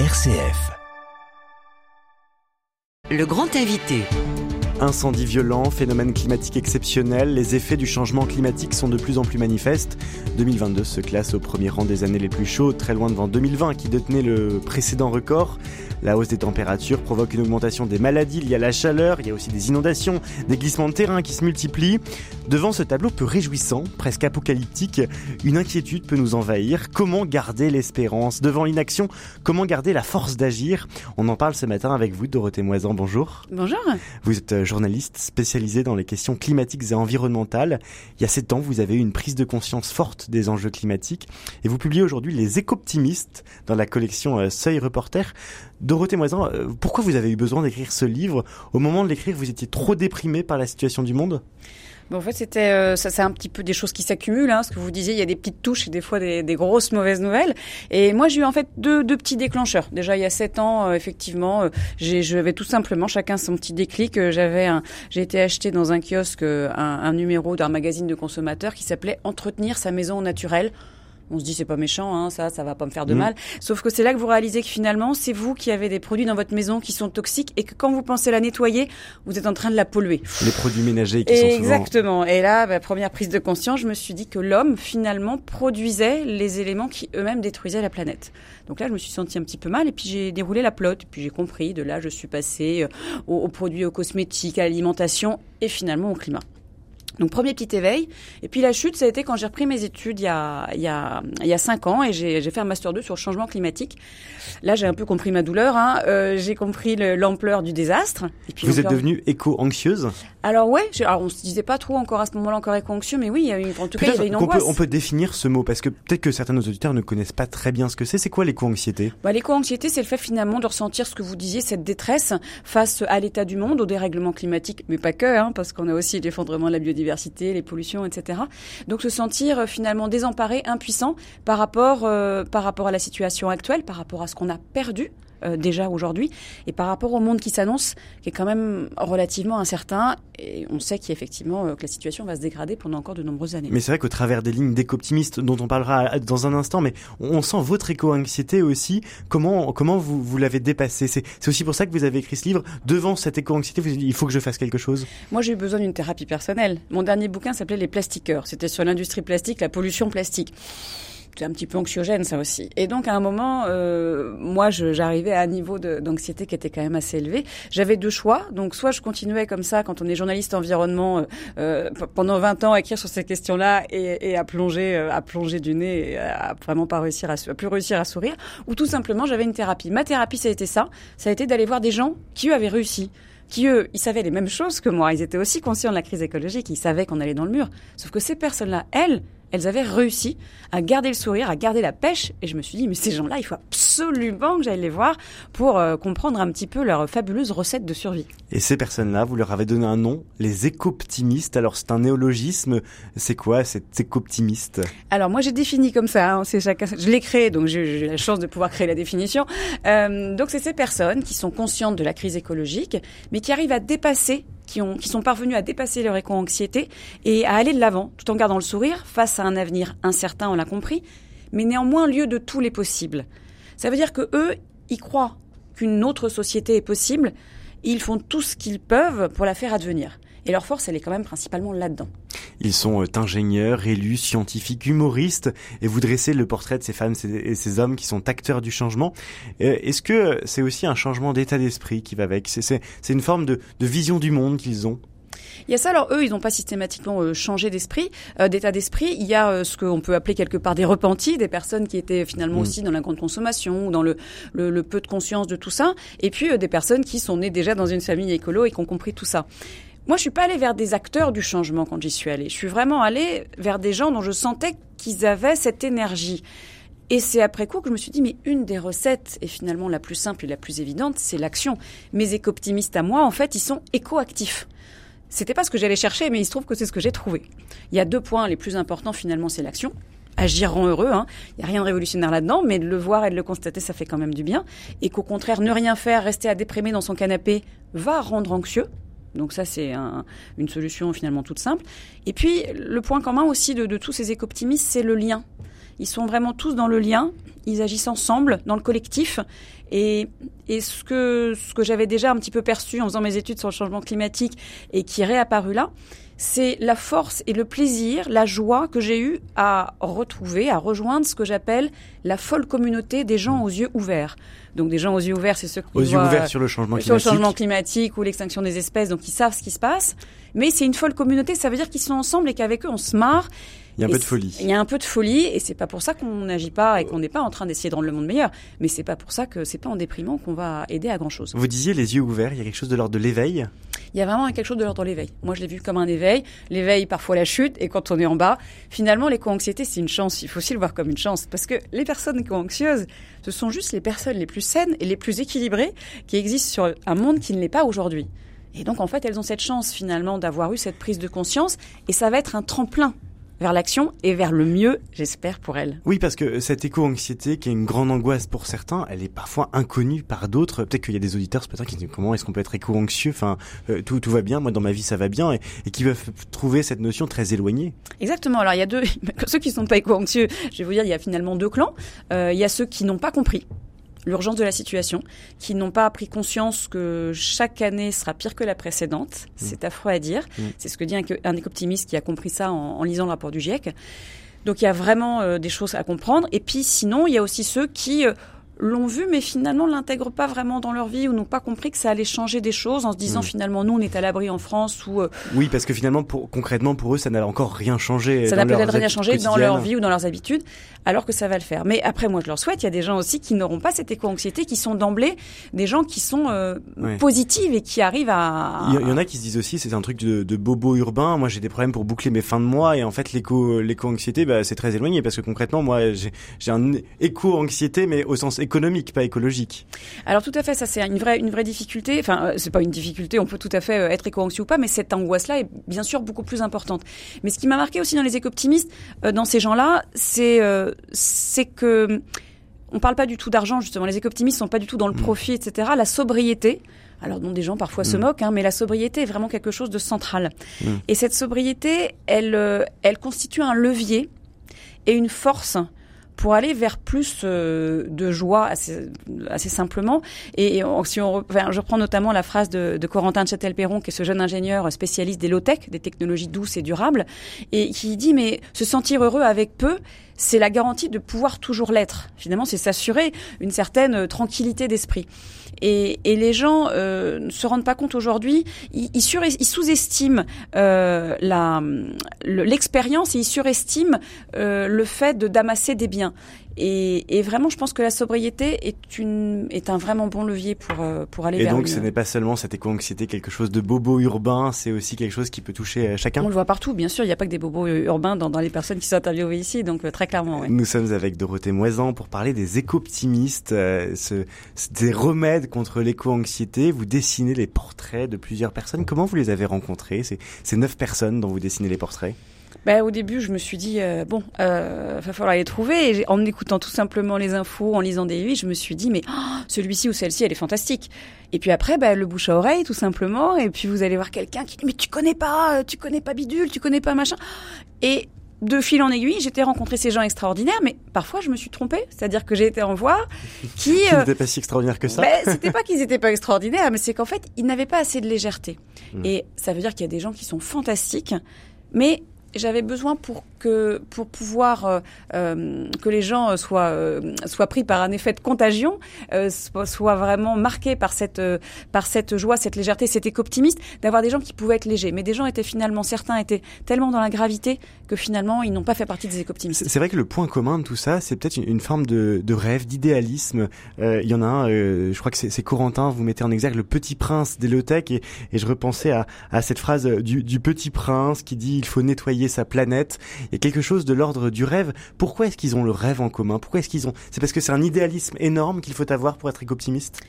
RCF. Le grand invité. Incendies violents, phénomènes climatiques exceptionnels, les effets du changement climatique sont de plus en plus manifestes. 2022 se classe au premier rang des années les plus chaudes, très loin devant 2020 qui détenait le précédent record. La hausse des températures provoque une augmentation des maladies liées à la chaleur, il y a aussi des inondations, des glissements de terrain qui se multiplient. Devant ce tableau peu réjouissant, presque apocalyptique, une inquiétude peut nous envahir. Comment garder l'espérance Devant l'inaction, comment garder la force d'agir? On en parle ce matin avec vous, Dorothée Moisan. Bonjour. Bonjour. Vous êtes euh, journaliste spécialisée dans les questions climatiques et environnementales. Il y a sept ans, vous avez eu une prise de conscience forte des enjeux climatiques et vous publiez aujourd'hui Les éco-optimistes dans la collection euh, Seuil Reporter. Dorothée Moisan, euh, pourquoi vous avez eu besoin d'écrire ce livre Au moment de l'écrire, vous étiez trop déprimé par la situation du monde? En fait, c'était euh, ça, c'est un petit peu des choses qui s'accumulent. Hein, ce que vous disiez, il y a des petites touches et des fois des, grosses mauvaises nouvelles. Et moi, j'ai eu en fait deux, petits déclencheurs. Déjà, il y a sept ans, euh, effectivement, j'avais tout simplement chacun son petit déclic. J'avais, un, j'ai été acheté dans un kiosque un, un numéro d'un magazine de consommateurs qui s'appelait Entretenir sa maison au naturel. On se dit c'est pas méchant, hein, ça, ça va pas me faire de Mhm. mal. Sauf que c'est là que vous réalisez que finalement, c'est vous qui avez des produits dans votre maison qui sont toxiques et que quand vous pensez la nettoyer, vous êtes en train de la polluer. Les produits ménagers qui sont souvent... Exactement. Et là, bah, première prise de conscience, je me suis dit que l'homme, finalement, produisait les éléments qui eux-mêmes détruisaient la planète. Donc là, je me suis senti un petit peu mal et puis j'ai déroulé la plotte. Puis j'ai compris. De là, je suis passée euh, aux, aux produits, aux cosmétiques, à l'alimentation et finalement au climat. Donc premier petit éveil. Et puis la chute, ça a été quand j'ai repris mes études il y a, il y a, il y a cinq ans et j'ai fait un master 2 sur le changement climatique. Là, j'ai un peu compris ma douleur. Hein. Euh, j'ai compris le- l'ampleur du désastre. Et puis Vous êtes devenue éco-anxieuse? Alors ouais, j'ai- alors on se disait pas trop encore à ce moment-là encore éco-anxieux, mais oui, il y a eu, en tout cas, il y Peut-être avait une peut, angoisse. on peut définir ce mot parce que peut-être que certains de nos auditeurs ne connaissent pas très bien ce que c'est. C'est quoi l'éco-anxiété? Bah, l'éco-anxiété, c'est le fait finalement de ressentir ce que vous disiez, cette détresse face à l'état du monde, au dérèglement climatique, mais pas que, hein, parce qu'on a aussi l'effondrement de la biodiversité, les pollutions, etc. Donc se sentir euh, finalement désemparé, impuissant par rapport, euh, par rapport à la situation actuelle, par rapport à ce qu'on a perdu. Euh, déjà aujourd'hui et par rapport au monde qui s'annonce qui est quand même relativement incertain et on sait qu'effectivement euh, que la situation va se dégrader pendant encore de nombreuses années. Mais c'est vrai qu'au travers des lignes d'éco-optimistes dont on parlera dans un instant, mais on sent votre éco-anxiété aussi. Comment, comment vous, vous l'avez dépassée? C'est c'est aussi pour ça que vous avez écrit ce livre. Devant cette éco-anxiété, vous avez dit il faut que je fasse quelque chose. Moi, j'ai eu besoin d'une thérapie personnelle. Mon dernier bouquin s'appelait Les plastiqueurs. C'était sur l'industrie plastique, la pollution plastique. Un petit peu anxiogène, ça aussi. Et donc, à un moment, euh, moi, j'arrivais à un niveau d'anxiété qui était quand même assez élevé. J'avais deux choix. Donc, soit je continuais comme ça, quand on est journaliste environnement, euh, euh, pendant 20 ans à écrire sur ces questions-là et, et à plonger, euh, à plonger du nez, et à vraiment pas réussir à, à plus réussir à sourire. Ou tout simplement, j'avais une thérapie. Ma thérapie, ça a été ça. Ça a été d'aller voir des gens qui, eux, avaient réussi qui eux, ils savaient les mêmes choses que moi. Ils étaient aussi conscients de la crise écologique. Ils savaient qu'on allait dans le mur. Sauf que ces personnes-là, elles, elles avaient réussi à garder le sourire, à garder la pêche. Et je me suis dit, mais ces gens-là, il faut absolument que j'aille les voir pour euh, comprendre un petit peu leur fabuleuse recette de survie. Et ces personnes-là, vous leur avez donné un nom, les éco-optimistes. Alors c'est un néologisme. C'est quoi cet éco-optimiste? Alors moi j'ai défini comme ça, hein, c'est chacun, je l'ai créé donc j'ai j'ai la chance de pouvoir créer la définition. Euh, donc c'est ces personnes qui sont conscientes de la crise écologique, mais qui arrivent à dépasser, qui ont, qui sont parvenus à dépasser leur éco-anxiété et à aller de l'avant, tout en gardant le sourire face à un avenir incertain, on l'a compris, mais néanmoins lieu de tous les possibles. Ça veut dire que eux, ils croient qu'une autre société est possible, et ils font tout ce qu'ils peuvent pour la faire advenir. Et leur force, elle est quand même principalement là-dedans. Ils sont euh, ingénieurs, élus, scientifiques, humoristes, et vous dressez le portrait de ces femmes et ces hommes qui sont acteurs du changement. Euh, Est-ce que c'est aussi un changement d'état d'esprit qui va avec? C'est- une forme de, de vision du monde qu'ils ont? Il y a ça, alors eux, ils n'ont pas systématiquement euh, changé d'esprit, euh, d'état d'esprit. Il y a euh, ce qu'on peut appeler quelque part des repentis, des personnes qui étaient finalement Mm. aussi dans la grande consommation, ou dans le, le, le peu de conscience de tout ça, et puis des personnes qui sont nées déjà dans une famille écolo et qui ont compris tout ça. Moi, je suis pas allée vers des acteurs du changement quand j'y suis allée. Je suis vraiment allée vers des gens dont je sentais qu'ils avaient cette énergie. Et c'est après coup que je me suis dit, mais une des recettes, et finalement la plus simple et la plus évidente, c'est l'action. Mes éco-optimistes à moi, en fait, ils sont éco-actifs. C'était pas ce que j'allais chercher, mais il se trouve que c'est ce que j'ai trouvé. Il y a deux points les plus importants finalement, c'est l'action. Agir rend heureux, hein. il n'y a rien de révolutionnaire là-dedans, mais de le voir et de le constater, ça fait quand même du bien. Et qu'au contraire, ne rien faire, rester à déprimer dans son canapé, va rendre anxieux. Donc ça, c'est un- une solution finalement toute simple. Et puis, le point commun aussi de, de tous ces éco-optimistes, c'est le lien. Ils sont vraiment tous dans le lien. Ils agissent ensemble, dans le collectif. Et, et ce que, ce que j'avais déjà un petit peu perçu en faisant mes études sur le changement climatique et qui est réapparu là, c'est la force et le plaisir, la joie que j'ai eu à retrouver, à rejoindre ce que j'appelle la folle communauté des gens aux yeux ouverts. Donc des gens aux yeux ouverts, c'est ceux qui aux yeux ouverts sur le changement climatique, sur le changement climatique ou l'extinction des espèces, donc ils savent ce qui se passe. Mais c'est une folle communauté, ça veut dire qu'ils sont ensemble et qu'avec eux on se marre. Il y a un peu de folie. Il y a un peu de folie et c'est pas pour ça qu'on n'agit pas et qu'on n'est pas en train d'essayer de rendre le monde meilleur. Mais c'est pas pour ça que c'est pas en déprimant qu'on va aider à grand chose. Vous disiez les yeux ouverts, il y a quelque chose de l'ordre de l'éveil? Il y a vraiment quelque chose de l'ordre de l'éveil. Moi, je l'ai vu comme un éveil. L'éveil, parfois la chute, et quand on est en bas, finalement, l'éco-anxiété, c'est une chance. Il faut aussi le voir comme une chance, parce que les personnes éco-anxieuses, ce sont juste les personnes les plus saines et les plus équilibrées qui existent sur un monde qui ne l'est pas aujourd'hui. Et donc, en fait, elles ont cette chance, finalement, d'avoir eu cette prise de conscience, et ça va être un tremplin vers l'action et vers le mieux, j'espère, pour elle. Oui, parce que cette éco-anxiété, qui est une grande angoisse pour certains, elle est parfois inconnue par d'autres. Peut-être qu'il y a des auditeurs ce matin qui disent comment est-ce qu'on peut être éco-anxieux? Enfin, euh, tout, tout va bien, moi dans ma vie ça va bien, et, qui peuvent trouver cette notion très éloignée. Exactement. Alors il y a deux, ceux qui sont pas éco-anxieux, je vais vous dire, il y a finalement deux clans. Euh, il y a ceux qui n'ont pas compris l'urgence de la situation, qui n'ont pas pris conscience que chaque année sera pire que la précédente. Mm. C'est affreux à dire. Mm. C'est ce que dit un, un éco-optimiste qui a compris ça en, en, lisant le rapport du GIEC. Donc il y a vraiment euh, des choses à comprendre. Et puis sinon, il y a aussi ceux qui euh, l'ont vu, mais finalement l'intègrent pas vraiment dans leur vie ou n'ont pas compris que ça allait changer des choses en se disant mm. finalement nous on est à l'abri en France ou. Euh, oui, parce que finalement pour, concrètement pour eux ça n'a encore rien changé. Ça n'a peut-être rien changé dans leur vie ou dans leurs habitudes, alors que ça va le faire. Mais après moi je leur souhaite, il y a des gens aussi qui n'auront pas cette éco-anxiété, qui sont d'emblée des gens qui sont euh, positives et qui arrivent à. Il y, en a qui se disent aussi c'est un truc de, de, bobo urbain. Moi j'ai des problèmes pour boucler mes fins de mois et en fait l'éco l'éco-anxiété bah, c'est très éloigné parce que concrètement moi j'ai un éco-anxiété mais au sens économique, pas écologique. Alors tout à fait, ça c'est une vraie, une vraie difficulté. Enfin, euh, c'est pas une difficulté, on peut tout à fait euh, être éco-anxieux ou pas, mais cette angoisse-là est bien sûr beaucoup plus importante. Mais ce qui m'a marqué aussi dans les éco-optimistes, euh, dans ces gens-là, c'est c'est que on parle pas du tout d'argent justement. Les éco-optimistes sont pas du tout dans le mm. profit, etc. La sobriété. Alors dont des gens parfois se mm. moquent, hein, mais la sobriété est vraiment quelque chose de central. Mm. Et cette sobriété, elle, elle constitue un levier et une force pour aller vers plus euh, de joie assez, assez simplement. Et, si on, je reprends notamment la phrase de, de Corentin Châtel-Perron, qui est ce jeune ingénieur spécialiste des low-tech, des technologies douces et durables, et qui dit mais se sentir heureux avec peu, c'est la garantie de pouvoir toujours l'être. Finalement, c'est s'assurer une certaine euh, tranquillité d'esprit. Et, et, les gens euh, ne se rendent pas compte aujourd'hui, ils, ils, sous-estiment euh, l'expérience et ils surestiment euh, le fait de d'amasser des biens. Et, et, vraiment, je pense que la sobriété est, une, est un vraiment bon levier pour, euh, pour aller et vers Et donc, ce n'est pas seulement cette éco-anxiété, quelque chose de bobo urbain, c'est aussi quelque chose qui peut toucher euh, chacun On le voit partout, bien sûr, il n'y a pas que des bobos urbains dans, dans les personnes qui sont interviewées ici, donc euh, très clairement. Ouais. Nous sommes avec Dorothée Moisan pour parler des éco-optimistes, euh, ce, des remèdes contre l'éco-anxiété. Vous dessinez les portraits de plusieurs personnes. Comment vous les avez rencontrés, ces, ces neuf personnes dont vous dessinez les portraits? Bah, au début, je me suis dit euh, bon, euh, va falloir les trouver. Et en écoutant tout simplement les infos, en lisant des livres, je me suis dit mais oh, celui-ci ou celle-ci, elle est fantastique. Et puis après, bah, le bouche à oreille, tout simplement. Et puis vous allez voir quelqu'un qui dit mais tu connais pas, euh, tu connais pas bidule, tu connais pas machin. Et de fil en aiguille, j'étais rencontré ces gens extraordinaires, mais parfois je me suis trompée. C'est-à-dire que j'ai été en voir qui euh, n'étaient pas si extraordinaires que ça. Ben, c'était pas qu'ils étaient pas extraordinaires, mais c'est qu'en fait ils n'avaient pas assez de légèreté. Hmm. Et ça veut dire qu'il y a des gens qui sont fantastiques, mais j'avais besoin pour que pour pouvoir euh, euh, que les gens euh, soient soient pris par un effet de contagion, soient, vraiment marqués par cette par cette joie, cette légèreté, cet éco-optimiste, d'avoir des gens qui pouvaient être légers. Mais des gens étaient finalement certains étaient tellement dans la gravité que finalement ils n'ont pas fait partie des éco-optimistes. C'est vrai que le point commun de tout ça, c'est peut-être une, forme de, rêve, d'idéalisme. Il y en a un, je crois que c'est Corentin, vous mettez en exergue le petit prince des et, et je repensais à, à cette phrase du, petit prince qui dit il faut nettoyer sa planète. A quelque chose de l'ordre du rêve. Pourquoi est-ce qu'ils ont le rêve en commun? Pourquoi est-ce qu'ils ont C'est parce que c'est un idéalisme énorme qu'il faut avoir pour être optimiste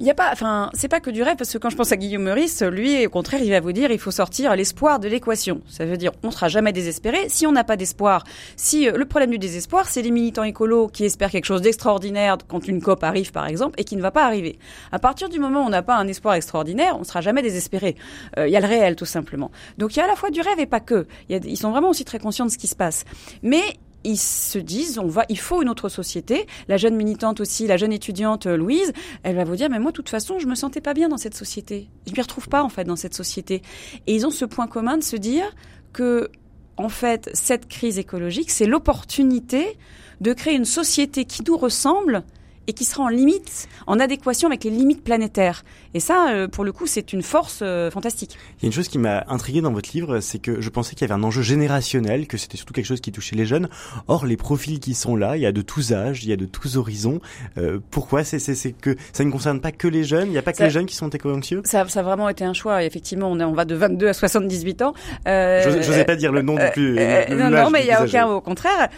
il y a pas, enfin, c'est pas que du rêve, parce que quand je pense à Guillaume Meurice, lui, au contraire, il va vous dire, il faut sortir l'espoir de l'équation. Ça veut dire, on sera jamais désespéré. Si on n'a pas d'espoir, si euh, le problème du désespoir, c'est les militants écolos qui espèrent quelque chose d'extraordinaire quand une COP arrive, par exemple, et qui ne va pas arriver. À partir du moment où on n'a pas un espoir extraordinaire, on sera jamais désespéré. Euh, il y a le réel, tout simplement. Donc il y a à la fois du rêve et pas que. Y a, ils sont vraiment aussi très conscients de ce qui se passe. Mais ils se disent, on va, il faut une autre société. La jeune militante aussi, la jeune étudiante euh, Louise, elle va vous dire, mais moi, de toute façon, je me sentais pas bien dans cette société. Je m'y retrouve pas, en fait, dans cette société. Et ils ont ce point commun de se dire que, en fait, cette crise écologique, c'est l'opportunité de créer une société qui nous ressemble, et qui sera en limite, en adéquation avec les limites planétaires. Et ça, euh, pour le coup, c'est une force euh, fantastique. Il y a une chose qui m'a intrigué dans votre livre, c'est que je pensais qu'il y avait un enjeu générationnel, que c'était surtout quelque chose qui touchait les jeunes. Or, les profils qui sont là, il y a de tous âges, il y a de tous horizons. Euh, pourquoi? C'est, que ça ne concerne pas que les jeunes? Il n'y a pas que les jeunes qui sont éco-anxieux? Ça, ça a vraiment été un choix. Effectivement, on, on va de 22 à 78 ans. Euh, je n'osais pas dire le nom du plus. non, non, mais il n'y a aucun, au contraire.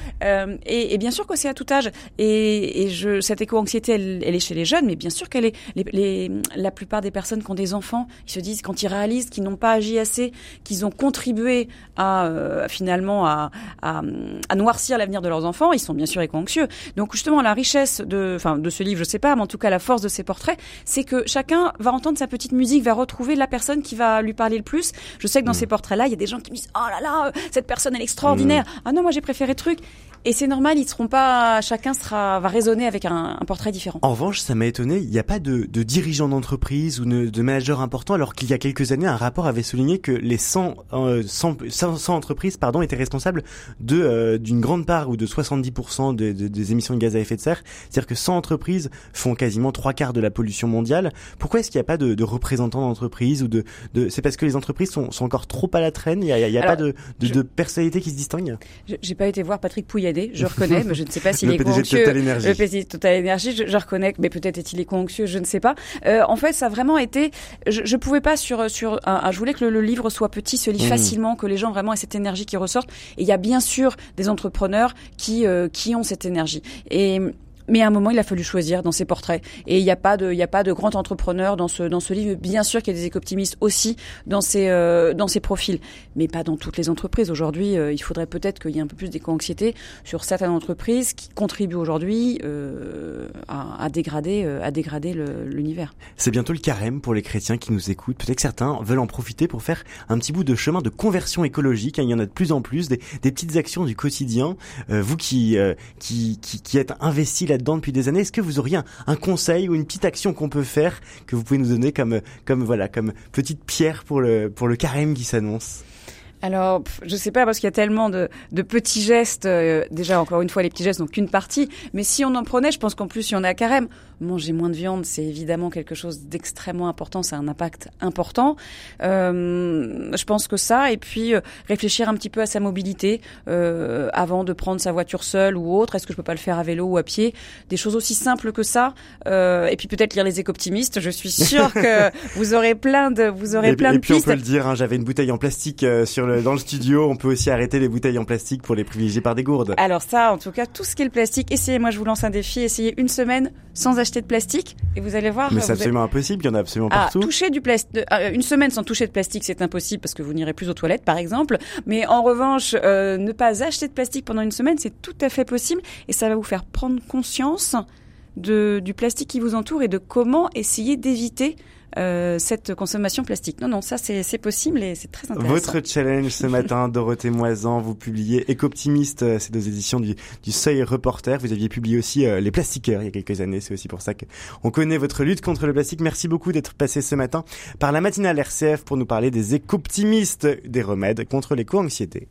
Et, et, bien sûr que c'est à tout âge. Et, et je, cette éco-anxiété, elle, elle, est chez les jeunes, mais bien sûr qu'elle est. Les, les, la plupart des personnes qui ont des enfants, ils se disent quand ils réalisent qu'ils n'ont pas agi assez, qu'ils ont contribué à euh, finalement à, à, à noircir l'avenir de leurs enfants, ils sont bien sûr éco-anxieux. Donc justement, la richesse de, enfin, de ce livre, je sais pas, mais en tout cas la force de ces portraits, c'est que chacun va entendre sa petite musique, va retrouver la personne qui va lui parler le plus. Je sais que dans mmh. ces portraits-là, il y a des gens qui me disent oh là là, cette personne elle est extraordinaire. Mmh. Ah non, moi j'ai préféré truc. Et c'est normal, ils seront pas, chacun sera va résonner avec un, un portrait différent. En revanche, ça m'a étonné, il n'y a pas de, de dirigeants d'entreprise ou de, de managers importants, alors qu'il y a quelques années, un rapport avait souligné que les 100, euh, 100, 100, entreprises pardon, étaient responsables de euh, d'une grande part ou de 70% de, de, des émissions de gaz à effet de serre. C'est-à-dire que 100 entreprises font quasiment trois quarts de la pollution mondiale. Pourquoi est-ce qu'il n'y a pas de, de représentants d'entreprise ou de, de c'est parce que les entreprises sont, sont encore trop à la traîne? Il n'y a, y a pas de, de, de, personnalité qui se distingue. J'ai pas été voir Patrick Je reconnais, mais je ne sais pas s'il est éco-anxieux. Le PDG de Total Energy, je, je reconnais, mais peut-être est-il éco-anxieux, je ne sais pas. Euh, en fait, ça a vraiment été. Je, je pouvais pas sur sur. Un, je voulais que le, livre soit petit, se lit mmh. facilement, que les gens vraiment aient cette énergie qui ressorte. Et il y a bien sûr des entrepreneurs qui euh, qui ont cette énergie. Et mais à un moment, il a fallu choisir dans ses portraits. Et il n'y a pas de, il y a pas de grand entrepreneur dans ce, dans ce livre. Bien sûr qu'il y a des éco-optimistes aussi dans ces, euh, dans ces profils. Mais pas dans toutes les entreprises. Aujourd'hui, euh, il faudrait peut-être qu'il y ait un peu plus d'éco-anxiété sur certaines entreprises qui contribuent aujourd'hui euh, à, dégrader, à dégrader l'univers. C'est bientôt le carême pour les chrétiens qui nous écoutent. Peut-être que certains veulent en profiter pour faire un petit bout de chemin de conversion écologique. Il y en a de plus en plus, des, petites actions du quotidien. vous qui, qui, qui, qui êtes investis depuis des années. Est-ce que vous auriez un, conseil ou une petite action qu'on peut faire que vous pouvez nous donner comme, comme voilà, comme petite pierre pour le, pour le carême qui s'annonce? Alors, je sais pas parce qu'il y a tellement de, de petits gestes. Euh, déjà, encore une fois, les petits gestes n'ont qu'une partie. Mais si on en prenait, je pense qu'en plus, il y en a carême. Manger moins de viande, c'est évidemment quelque chose d'extrêmement important. Ça a un impact important. Euh, je pense que ça. Et puis, euh, réfléchir un petit peu à sa mobilité euh, avant de prendre sa voiture seule ou autre. Est-ce que je peux pas le faire à vélo ou à pied? Des choses aussi simples que ça. Euh, et puis peut-être lire les éco-optimistes. Je suis sûre que vous aurez plein de, vous aurez plein de pistes. Et puis on peut le dire. Hein, J'avais une bouteille en plastique sur le dans le studio, on peut aussi arrêter les bouteilles en plastique pour les privilégier par des gourdes. Alors ça, en tout cas, tout ce qui est le plastique, essayez, moi je vous lance un défi, essayez une semaine sans acheter de plastique et vous allez voir. Mais c'est absolument impossible, il y en a absolument ah, partout. Toucher du plastique, euh, une semaine sans toucher de plastique, c'est impossible parce que vous n'irez plus aux toilettes, par exemple. Mais en revanche, euh, ne pas acheter de plastique pendant une semaine, c'est tout à fait possible et ça va vous faire prendre conscience de, du plastique qui vous entoure et de comment essayer d'éviter euh, cette consommation plastique. Non, non, ça c'est possible et c'est très intéressant. Votre challenge ce matin, Dorothée Moisan, vous publiez Éco-optimiste, euh, c'est deux éditions du, du, Seuil Reporter. Vous aviez publié aussi euh, Les Plastiqueurs il y a quelques années, c'est aussi pour ça qu'on connaît votre lutte contre le plastique. Merci beaucoup d'être passé ce matin par la matinale RCF pour nous parler des éco-optimistes, des remèdes contre l'éco-anxiété.